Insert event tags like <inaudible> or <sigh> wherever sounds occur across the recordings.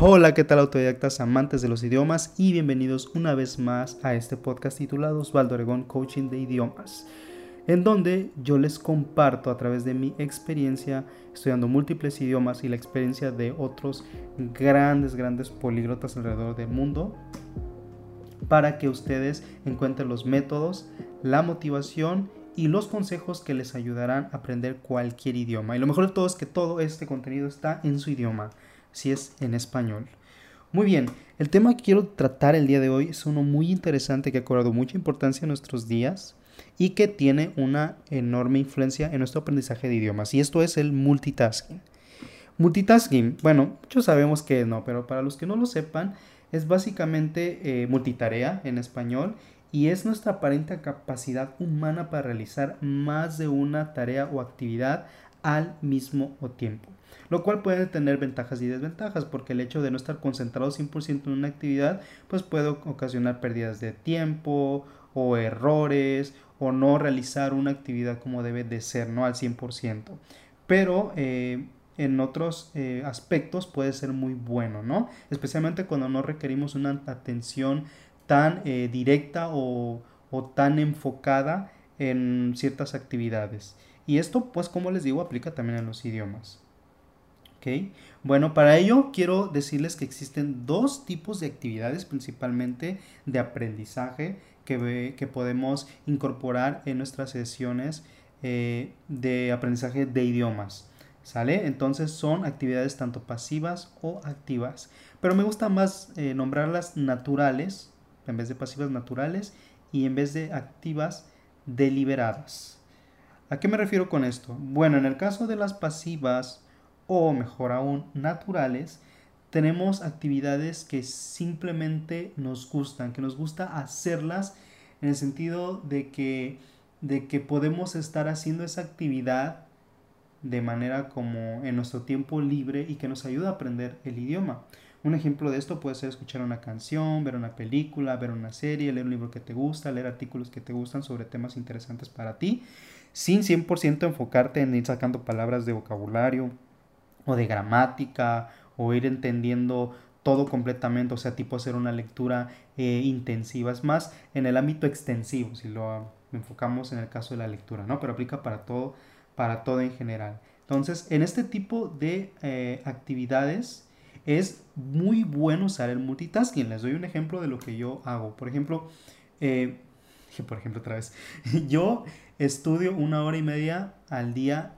Hola, ¿qué tal autodidactas amantes de los idiomas? Y bienvenidos una vez más a este podcast titulado Osvaldo Oregón Coaching de Idiomas, en donde yo les comparto a través de mi experiencia estudiando múltiples idiomas y la experiencia de otros grandes, grandes políglotas alrededor del mundo para que ustedes encuentren los métodos, la motivación y los consejos que les ayudarán a aprender cualquier idioma. Y lo mejor de todo es que todo este contenido está en su idioma si es en español. Muy bien, el tema que quiero tratar el día de hoy es uno muy interesante que ha cobrado mucha importancia en nuestros días y que tiene una enorme influencia en nuestro aprendizaje de idiomas y esto es el multitasking. Multitasking, bueno, muchos sabemos que no, pero para los que no lo sepan, es básicamente eh, multitarea en español y es nuestra aparente capacidad humana para realizar más de una tarea o actividad al mismo tiempo lo cual puede tener ventajas y desventajas, porque el hecho de no estar concentrado 100% en una actividad, pues puede ocasionar pérdidas de tiempo o errores o no realizar una actividad como debe de ser, ¿no? Al 100%. Pero eh, en otros eh, aspectos puede ser muy bueno, ¿no? Especialmente cuando no requerimos una atención tan eh, directa o, o tan enfocada en ciertas actividades. Y esto, pues como les digo, aplica también en los idiomas. Bueno, para ello quiero decirles que existen dos tipos de actividades principalmente de aprendizaje que, que podemos incorporar en nuestras sesiones eh, de aprendizaje de idiomas. ¿Sale? Entonces son actividades tanto pasivas o activas. Pero me gusta más eh, nombrarlas naturales, en vez de pasivas naturales, y en vez de activas deliberadas. ¿A qué me refiero con esto? Bueno, en el caso de las pasivas, o mejor aún naturales, tenemos actividades que simplemente nos gustan, que nos gusta hacerlas en el sentido de que, de que podemos estar haciendo esa actividad de manera como en nuestro tiempo libre y que nos ayuda a aprender el idioma. Un ejemplo de esto puede ser escuchar una canción, ver una película, ver una serie, leer un libro que te gusta, leer artículos que te gustan sobre temas interesantes para ti, sin 100% enfocarte en ir sacando palabras de vocabulario o de gramática o ir entendiendo todo completamente, o sea, tipo hacer una lectura eh, intensiva, es más en el ámbito extensivo, si lo enfocamos en el caso de la lectura, ¿no? Pero aplica para todo, para todo en general. Entonces, en este tipo de eh, actividades es muy bueno usar el multitasking. Les doy un ejemplo de lo que yo hago. Por ejemplo, eh, por ejemplo otra vez, <laughs> yo estudio una hora y media al día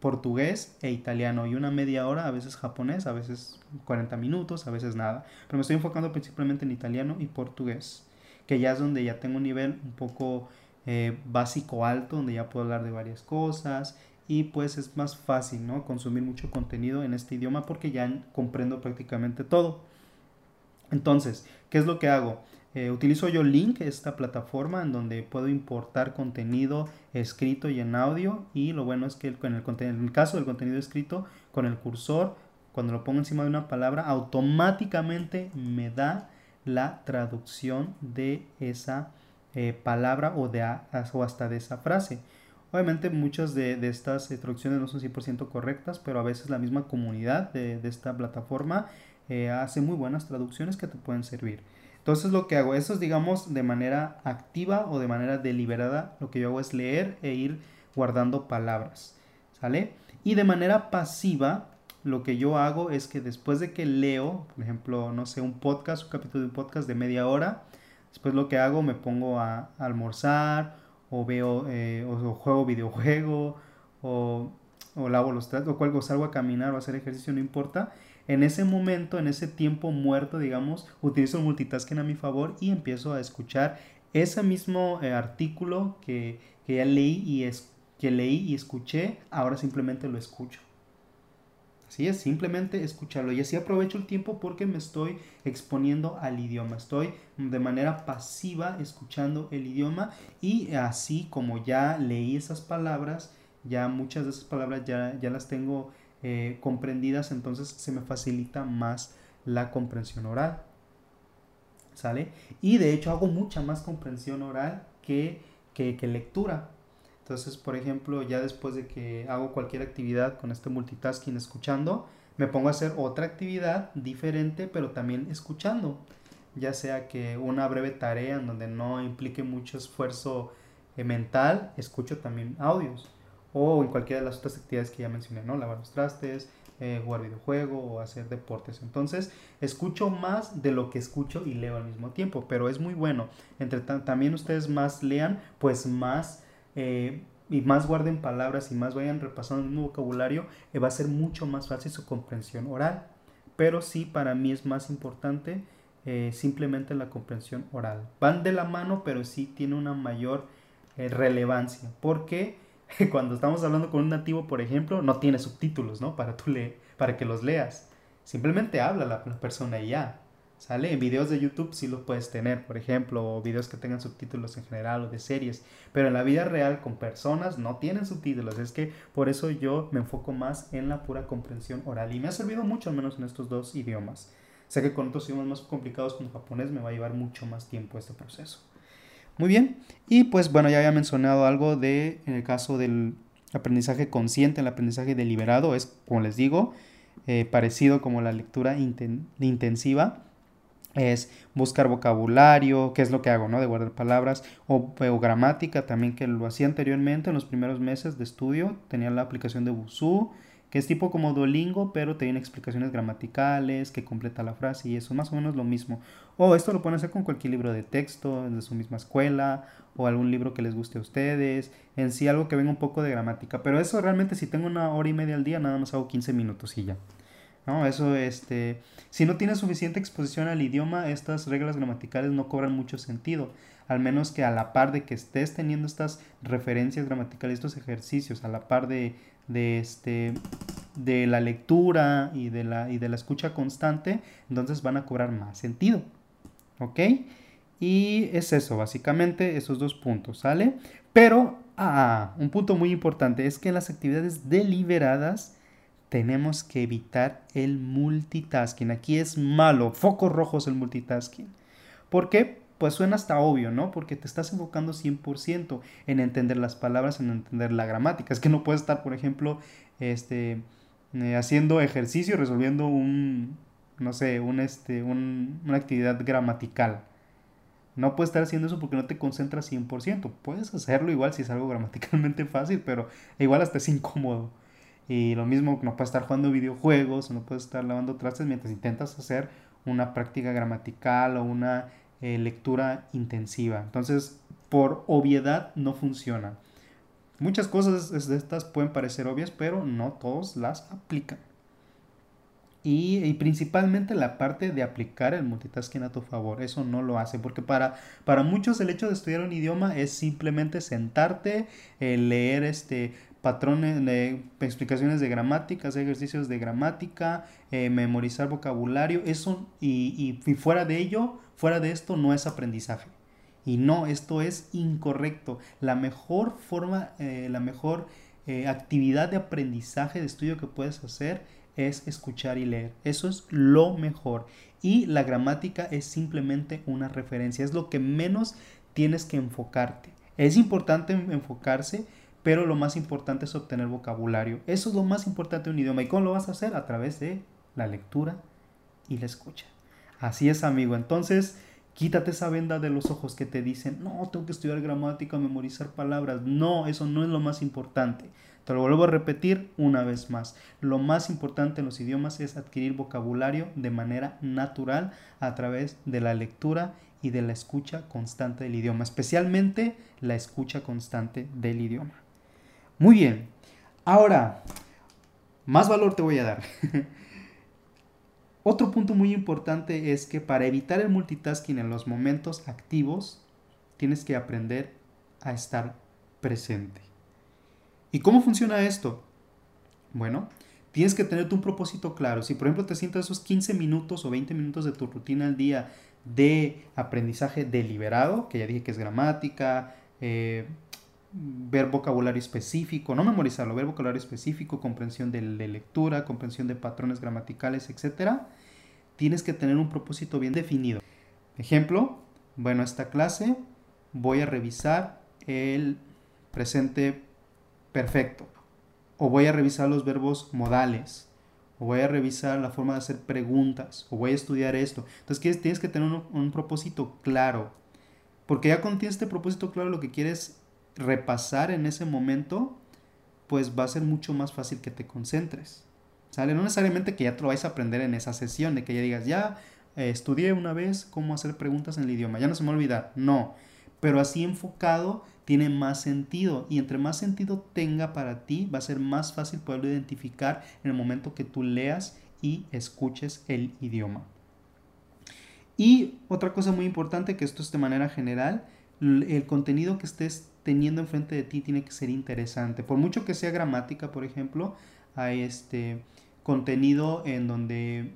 portugués e italiano y una media hora, a veces japonés, a veces 40 minutos, a veces nada. Pero me estoy enfocando principalmente en italiano y portugués, que ya es donde ya tengo un nivel un poco eh, básico alto, donde ya puedo hablar de varias cosas y pues es más fácil, ¿no? Consumir mucho contenido en este idioma porque ya comprendo prácticamente todo. Entonces, ¿qué es lo que hago? Eh, utilizo yo Link, esta plataforma en donde puedo importar contenido escrito y en audio. Y lo bueno es que en el caso del contenido escrito, con el cursor, cuando lo pongo encima de una palabra, automáticamente me da la traducción de esa eh, palabra o, de, o hasta de esa frase. Obviamente muchas de, estas eh, traducciones no son 100% correctas, pero a veces la misma comunidad de, esta plataforma hace muy buenas traducciones que te pueden servir. Entonces lo que hago, eso es digamos de manera activa o de manera deliberada, lo que yo hago es leer e ir guardando palabras, ¿sale? Y de manera pasiva, lo que yo hago es que después de que leo, por ejemplo, no sé, un podcast, un capítulo de un podcast de media hora, después lo que hago me pongo a, almorzar o veo eh, o, juego videojuego o, lavo los trastes o salgo a caminar o a hacer ejercicio, no importa en ese momento, en ese tiempo muerto, digamos, utilizo el multitasking a mi favor y empiezo a escuchar ese mismo eh, artículo que, ya leí y, es, que leí y escuché, ahora simplemente lo escucho. Así es, simplemente escucharlo. Y así aprovecho el tiempo porque me estoy exponiendo al idioma. Estoy de manera pasiva escuchando el idioma y así como ya leí esas palabras, ya muchas de esas palabras ya, ya las tengo eh, comprendidas, entonces se me facilita más la comprensión oral. ¿Sale? Y de hecho hago mucha más comprensión oral que, que, lectura. Entonces, por ejemplo, ya después de que hago cualquier actividad con este multitasking escuchando, me pongo a hacer otra actividad diferente, pero también escuchando, ya sea que una breve tarea en donde no implique mucho esfuerzo eh, mental, escucho también audios, o en cualquiera de las otras actividades que ya mencioné, ¿no? Lavar los trastes, eh, jugar videojuego o hacer deportes. Entonces, escucho más de lo que escucho y leo al mismo tiempo, pero es muy bueno. Entre también ustedes más lean, pues más... Eh, y más guarden palabras y más vayan repasando el mismo vocabulario, eh, va a ser mucho más fácil su comprensión oral. Pero sí, para mí es más importante simplemente la comprensión oral. Van de la mano, pero sí tiene una mayor relevancia. Porque <laughs> cuando estamos hablando con un nativo, por ejemplo, no tiene subtítulos, ¿no? Para, tú le para que los leas. Simplemente habla la, persona y ya. ¿Sale? En videos de YouTube sí lo puedes tener, por ejemplo, o videos que tengan subtítulos en general o de series. Pero en la vida real con personas no tienen subtítulos. Es que por eso yo me enfoco más en la pura comprensión oral. Y me ha servido mucho, al menos en estos dos idiomas. Sé que con otros idiomas más complicados como japonés me va a llevar mucho más tiempo este proceso. Muy bien, y pues bueno, ya había mencionado algo de, en el caso del aprendizaje consciente, el aprendizaje deliberado, es, como les digo, eh, parecido como la lectura intensiva, es buscar vocabulario, qué es lo que hago, ¿no? De guardar palabras, o, o, gramática también, que lo hacía anteriormente en los primeros meses de estudio, tenía la aplicación de Busuu, que es tipo como Duolingo, pero tiene explicaciones gramaticales, que completa la frase y eso es más o menos lo mismo. O esto lo pueden hacer con cualquier libro de texto de su misma escuela o algún libro que les guste a ustedes, en sí algo que venga un poco de gramática, pero eso realmente si tengo una hora y media al día, nada más hago 15 minutos y ya. ¿No? Eso, este, si no tienes suficiente exposición al idioma, estas reglas gramaticales no cobran mucho sentido, al menos que a la par de que estés teniendo estas referencias gramaticales, estos ejercicios, a la par de, de, este, de la lectura y de la, y de la escucha constante, entonces van a cobrar más sentido. ¿Ok? Y es eso, básicamente, esos dos puntos, ¿sale? Pero, ah, un punto muy importante es que las actividades deliberadas tenemos que evitar el multitasking. Aquí es malo, focos rojos el multitasking. ¿Por qué? pues suena hasta obvio, ¿no? Porque te estás enfocando 100% en entender las palabras, en entender la gramática. Es que no puedes estar, por ejemplo, este, eh, haciendo ejercicio, resolviendo un, no sé, un, este, una actividad gramatical. No puedes estar haciendo eso porque no te concentras 100%. Puedes hacerlo igual si es algo gramaticalmente fácil, pero igual hasta es incómodo. Y lo mismo, no puedes estar jugando videojuegos, no puedes estar lavando trastes mientras intentas hacer una práctica gramatical o una eh, lectura intensiva. Entonces, por obviedad no funciona. Muchas cosas de estas pueden parecer obvias, pero no todos las aplican. Y, principalmente la parte de aplicar el multitasking a tu favor, eso no lo hace, porque para, para muchos el hecho de estudiar un idioma es simplemente sentarte, eh, leer este, patrones, de explicaciones de gramática, ejercicios de gramática, eh, memorizar vocabulario, eso y, y, fuera de ello, fuera de esto no es aprendizaje. Y no, esto es incorrecto. La mejor forma, eh, la mejor eh, actividad de aprendizaje, de estudio que puedes hacer es escuchar y leer. Eso es lo mejor. Y la gramática es simplemente una referencia, es lo que menos tienes que enfocarte. Es importante enfocarse, pero lo más importante es obtener vocabulario. Eso es lo más importante de un idioma. ¿Y cómo lo vas a hacer? A través de la lectura y la escucha. Así es, amigo. Entonces, quítate esa venda de los ojos que te dicen, no, tengo que estudiar gramática, memorizar palabras. No, eso no es lo más importante. Te lo vuelvo a repetir una vez más. Lo más importante en los idiomas es adquirir vocabulario de manera natural a través de la lectura y de la escucha constante del idioma, especialmente la escucha constante del idioma. Muy bien. Ahora, más valor te voy a dar. <laughs> Otro punto muy importante es que para evitar el multitasking en los momentos activos, tienes que aprender a estar presente. ¿Y cómo funciona esto? Bueno, tienes que tener un propósito claro. Si por ejemplo te sientas esos 15 minutos o 20 minutos de tu rutina al día de aprendizaje deliberado, que ya dije que es gramática, eh, ver vocabulario específico, no memorizarlo, ver vocabulario específico, comprensión de, lectura, comprensión de patrones gramaticales, etc. Tienes que tener un propósito bien definido. Ejemplo, bueno, esta clase voy a revisar el presente perfecto o voy a revisar los verbos modales o voy a revisar la forma de hacer preguntas, o voy a estudiar esto. Entonces tienes que tener un, propósito claro, porque ya tienes este propósito claro, lo que quieres repasar en ese momento, pues va a ser mucho más fácil que te concentres. ¿Sale? No necesariamente que ya te lo vais a aprender en esa sesión, de que ya digas, ya eh, estudié una vez cómo hacer preguntas en el idioma, ya no se me olvida. No, pero así enfocado tiene más sentido y entre más sentido tenga para ti va a ser más fácil poderlo identificar en el momento que tú leas y escuches el idioma. Y otra cosa muy importante, que esto es de manera general, el contenido que estés teniendo enfrente de ti tiene que ser interesante. Por mucho que sea gramática, por ejemplo, hay este contenido en donde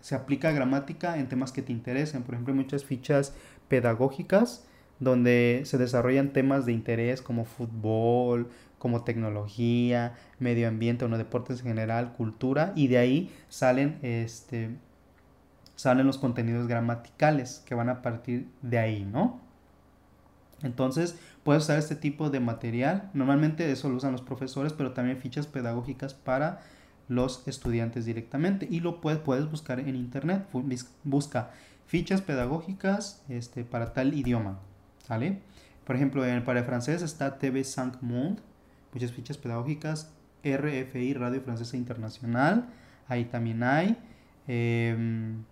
se aplica gramática en temas que te interesen. Por ejemplo, hay muchas fichas pedagógicas donde se desarrollan temas de interés como fútbol, como tecnología, medio ambiente, o no deportes en general, cultura, y de ahí salen, este, salen los contenidos gramaticales que van a partir de ahí, ¿no? Entonces, puedes usar este tipo de material. Normalmente eso lo usan los profesores, pero también fichas pedagógicas para los estudiantes directamente. Y lo puedes, puedes buscar en internet. Busca fichas pedagógicas este, para tal idioma. ¿Sale? Por ejemplo, en, para el francés está TV 5 Monde, muchas fichas pedagógicas, RFI, Radio Francesa Internacional, ahí también hay. Em,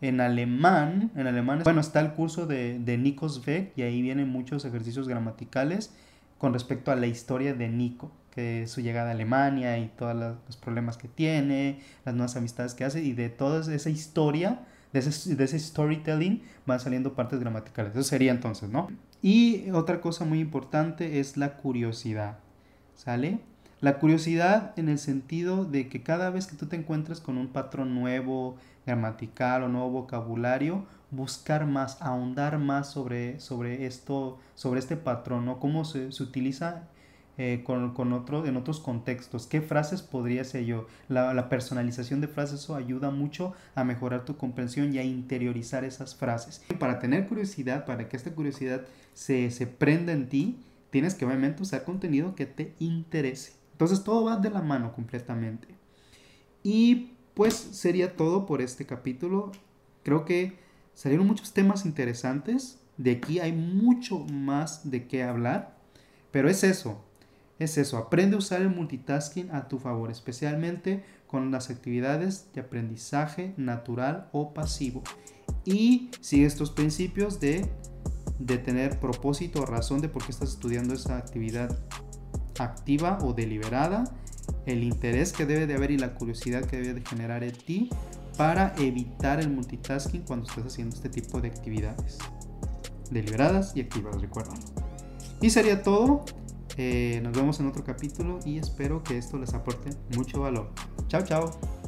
en alemán, en alemán, bueno, está el curso de, de Nikos Beck y ahí vienen muchos ejercicios gramaticales con respecto a la historia de Nico, que es su llegada a Alemania y todos los problemas que tiene, las nuevas amistades que hace y de toda esa historia de ese, storytelling van saliendo partes gramaticales. Eso sería entonces, ¿no? Y otra cosa muy importante es la curiosidad, ¿sale? La curiosidad en el sentido de que cada vez que tú te encuentres con un patrón nuevo, gramatical o nuevo vocabulario, buscar más, ahondar más sobre, sobre esto, sobre este patrón, ¿no? Cómo se, se utiliza eh, con, con otro, en otros contextos. ¿Qué frases podría ser yo? La, personalización de frases eso ayuda mucho a mejorar tu comprensión y a interiorizar esas frases. Para tener curiosidad, para que esta curiosidad se, se prenda en ti, tienes que obviamente usar contenido que te interese. Entonces todo va de la mano completamente. Y pues sería todo por este capítulo. Creo que salieron muchos temas interesantes. De aquí hay mucho más de qué hablar. Pero es eso, es eso, aprende a usar el multitasking a tu favor, especialmente con las actividades de aprendizaje natural o pasivo. Y sigue estos principios de, de tener propósito o razón de por qué estás estudiando esa actividad activa o deliberada, el interés que debe de haber y la curiosidad que debe de generar en ti para evitar el multitasking cuando estás haciendo este tipo de actividades. Deliberadas y activas, recuerda. Y sería todo. Eh, nos vemos en otro capítulo y espero que esto les aporte mucho valor. Chao, chao.